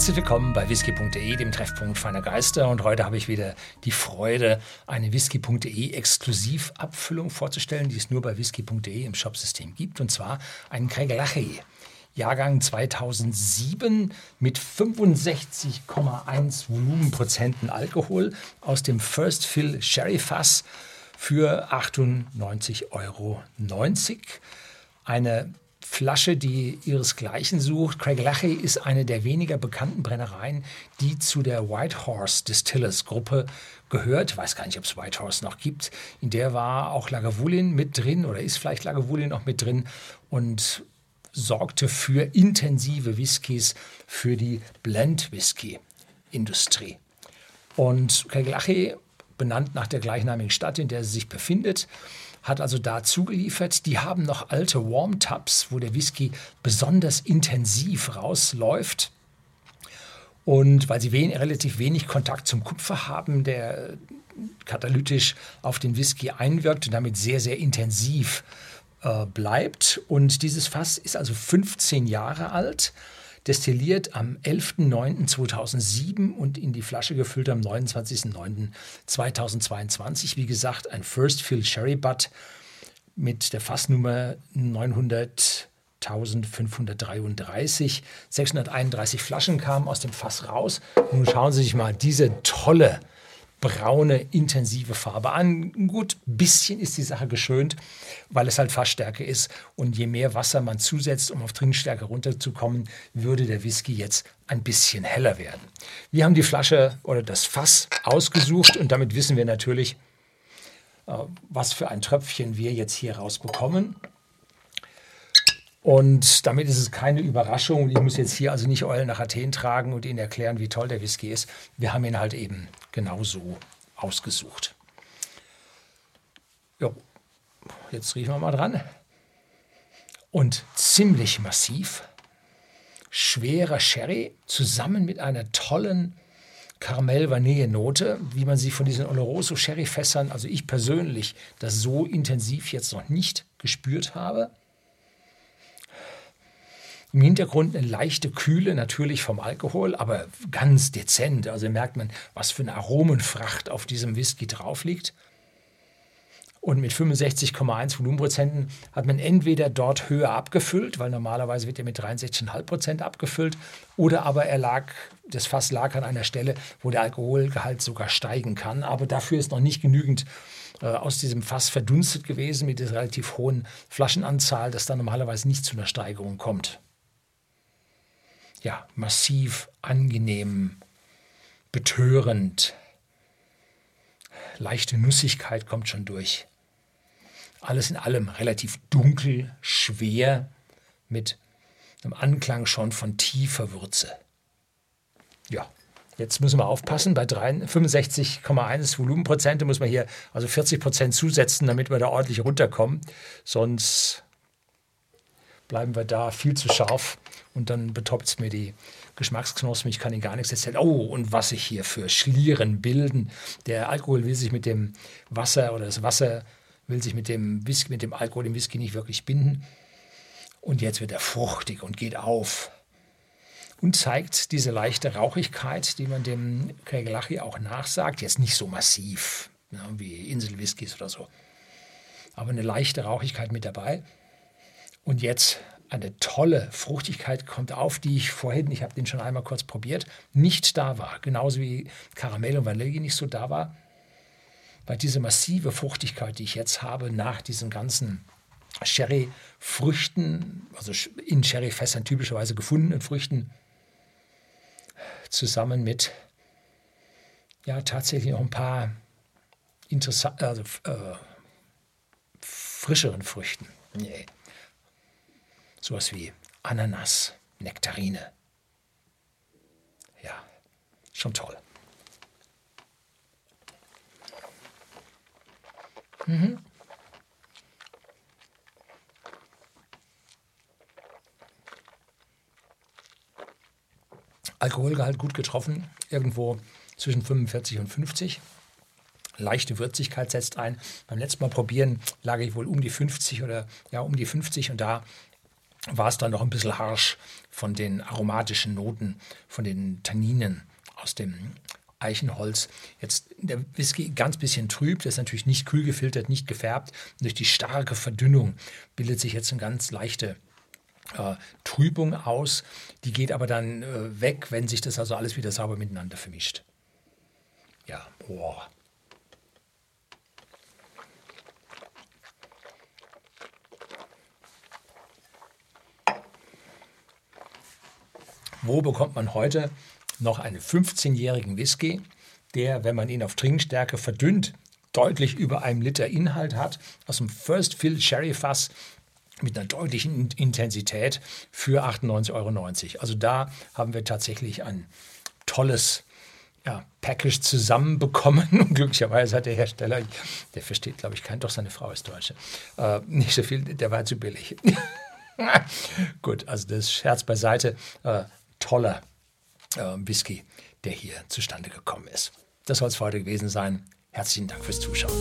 Herzlich willkommen bei whisky.de, dem Treffpunkt feiner Geister. Und heute habe ich wieder die Freude, eine whisky.de Exklusivabfüllung vorzustellen, die es nur bei whisky.de im Shopsystem gibt. Und zwar einen Kregelachie. Jahrgang 2007 mit 65,1 Volumenprozenten Alkohol aus dem First Fill Sherry Fass für 98,90 Euro. Eine Flasche, die ihresgleichen sucht. Craig Lachey ist eine der weniger bekannten Brennereien, die zu der White Horse Distillers Gruppe gehört. Ich weiß gar nicht, ob es White Horse noch gibt. In der war auch Lagavulin mit drin oder ist vielleicht Lagavulin noch mit drin und sorgte für intensive Whiskys für die Blend Whisky Industrie. Und Craig Lachey, benannt nach der gleichnamigen Stadt, in der sie sich befindet, hat also da zugeliefert. Die haben noch alte Warm-Tubs, wo der Whisky besonders intensiv rausläuft. Und weil sie wen relativ wenig Kontakt zum Kupfer haben, der katalytisch auf den Whisky einwirkt und damit sehr, sehr intensiv äh, bleibt. Und dieses Fass ist also 15 Jahre alt destilliert am 11.09.2007 und in die Flasche gefüllt am 29.09.2022. Wie gesagt, ein First Fill Sherry Butt mit der Fassnummer 900. 1533. 631 Flaschen kamen aus dem Fass raus. Nun schauen Sie sich mal diese tolle braune, intensive Farbe an. Gut, ein bisschen ist die Sache geschönt, weil es halt Fassstärke ist. Und je mehr Wasser man zusetzt, um auf Trinkstärke runterzukommen, würde der Whisky jetzt ein bisschen heller werden. Wir haben die Flasche oder das Fass ausgesucht und damit wissen wir natürlich, äh, was für ein Tröpfchen wir jetzt hier rausbekommen. Und damit ist es keine Überraschung. Ich muss jetzt hier also nicht Eulen nach Athen tragen und Ihnen erklären, wie toll der Whisky ist. Wir haben ihn halt eben genauso ausgesucht. Jo, jetzt riechen wir mal dran. Und ziemlich massiv. Schwerer Sherry zusammen mit einer tollen Karamell-Vanille-Note, wie man sie von diesen Oloroso-Sherry-Fässern, also ich persönlich, das so intensiv jetzt noch nicht gespürt habe. Im Hintergrund eine leichte Kühle, natürlich vom Alkohol, aber ganz dezent. Also merkt man, was für eine Aromenfracht auf diesem Whisky drauf liegt. Und mit 65,1 Volumenprozenten hat man entweder dort höher abgefüllt, weil normalerweise wird er mit 63,5 Prozent abgefüllt, oder aber er lag, das Fass lag an einer Stelle, wo der Alkoholgehalt sogar steigen kann. Aber dafür ist noch nicht genügend äh, aus diesem Fass verdunstet gewesen mit dieser relativ hohen Flaschenanzahl, dass da normalerweise nicht zu einer Steigerung kommt ja, massiv, angenehm, betörend. Leichte Nussigkeit kommt schon durch. Alles in allem relativ dunkel, schwer, mit einem Anklang schon von tiefer Würze. Ja, jetzt müssen wir aufpassen. Bei 65,1 Volumenprozente muss man hier also 40 Prozent zusetzen, damit wir da ordentlich runterkommen. Sonst bleiben wir da viel zu scharf und dann betoppt es mir die Geschmacksknospen. Ich kann Ihnen gar nichts erzählen. Oh, und was sich hier für Schlieren bilden. Der Alkohol will sich mit dem Wasser oder das Wasser will sich mit dem Whisky, mit dem Alkohol im Whisky nicht wirklich binden. Und jetzt wird er fruchtig und geht auf. Und zeigt diese leichte Rauchigkeit, die man dem Kregelachi auch nachsagt. Jetzt nicht so massiv ja, wie Inselwhiskys oder so. Aber eine leichte Rauchigkeit mit dabei. Und jetzt eine tolle Fruchtigkeit kommt auf, die ich vorhin, ich habe den schon einmal kurz probiert, nicht da war. Genauso wie Karamell und Vanille nicht so da war. Weil diese massive Fruchtigkeit, die ich jetzt habe, nach diesen ganzen Sherry-Früchten, also in Sherry-Fässern typischerweise gefundenen Früchten, zusammen mit ja tatsächlich noch ein paar interessant, also, äh, frischeren Früchten. Nee. Sowas wie Ananas, Nektarine. Ja, schon toll. Mhm. Alkoholgehalt gut getroffen, irgendwo zwischen 45 und 50. Leichte Würzigkeit setzt ein. Beim letzten Mal probieren lag ich wohl um die 50 oder ja um die 50 und da war es dann noch ein bisschen harsch von den aromatischen Noten, von den Tanninen aus dem Eichenholz. Jetzt der Whisky ganz bisschen trüb, der ist natürlich nicht kühl gefiltert, nicht gefärbt. Durch die starke Verdünnung bildet sich jetzt eine ganz leichte äh, Trübung aus. Die geht aber dann äh, weg, wenn sich das also alles wieder sauber miteinander vermischt. Ja, boah. Wo bekommt man heute noch einen 15-jährigen Whisky, der, wenn man ihn auf Trinkstärke verdünnt, deutlich über einem Liter Inhalt hat, aus dem First Fill Sherry Fass mit einer deutlichen Intensität für 98,90 Euro. Also da haben wir tatsächlich ein tolles ja, Package zusammenbekommen. Und glücklicherweise hat der Hersteller, der versteht, glaube ich, kein, doch seine Frau ist Deutsche, äh, nicht so viel, der war zu billig. Gut, also das Scherz beiseite. Äh, toller äh, Whisky, der hier zustande gekommen ist. Das soll es für heute gewesen sein. Herzlichen Dank fürs Zuschauen.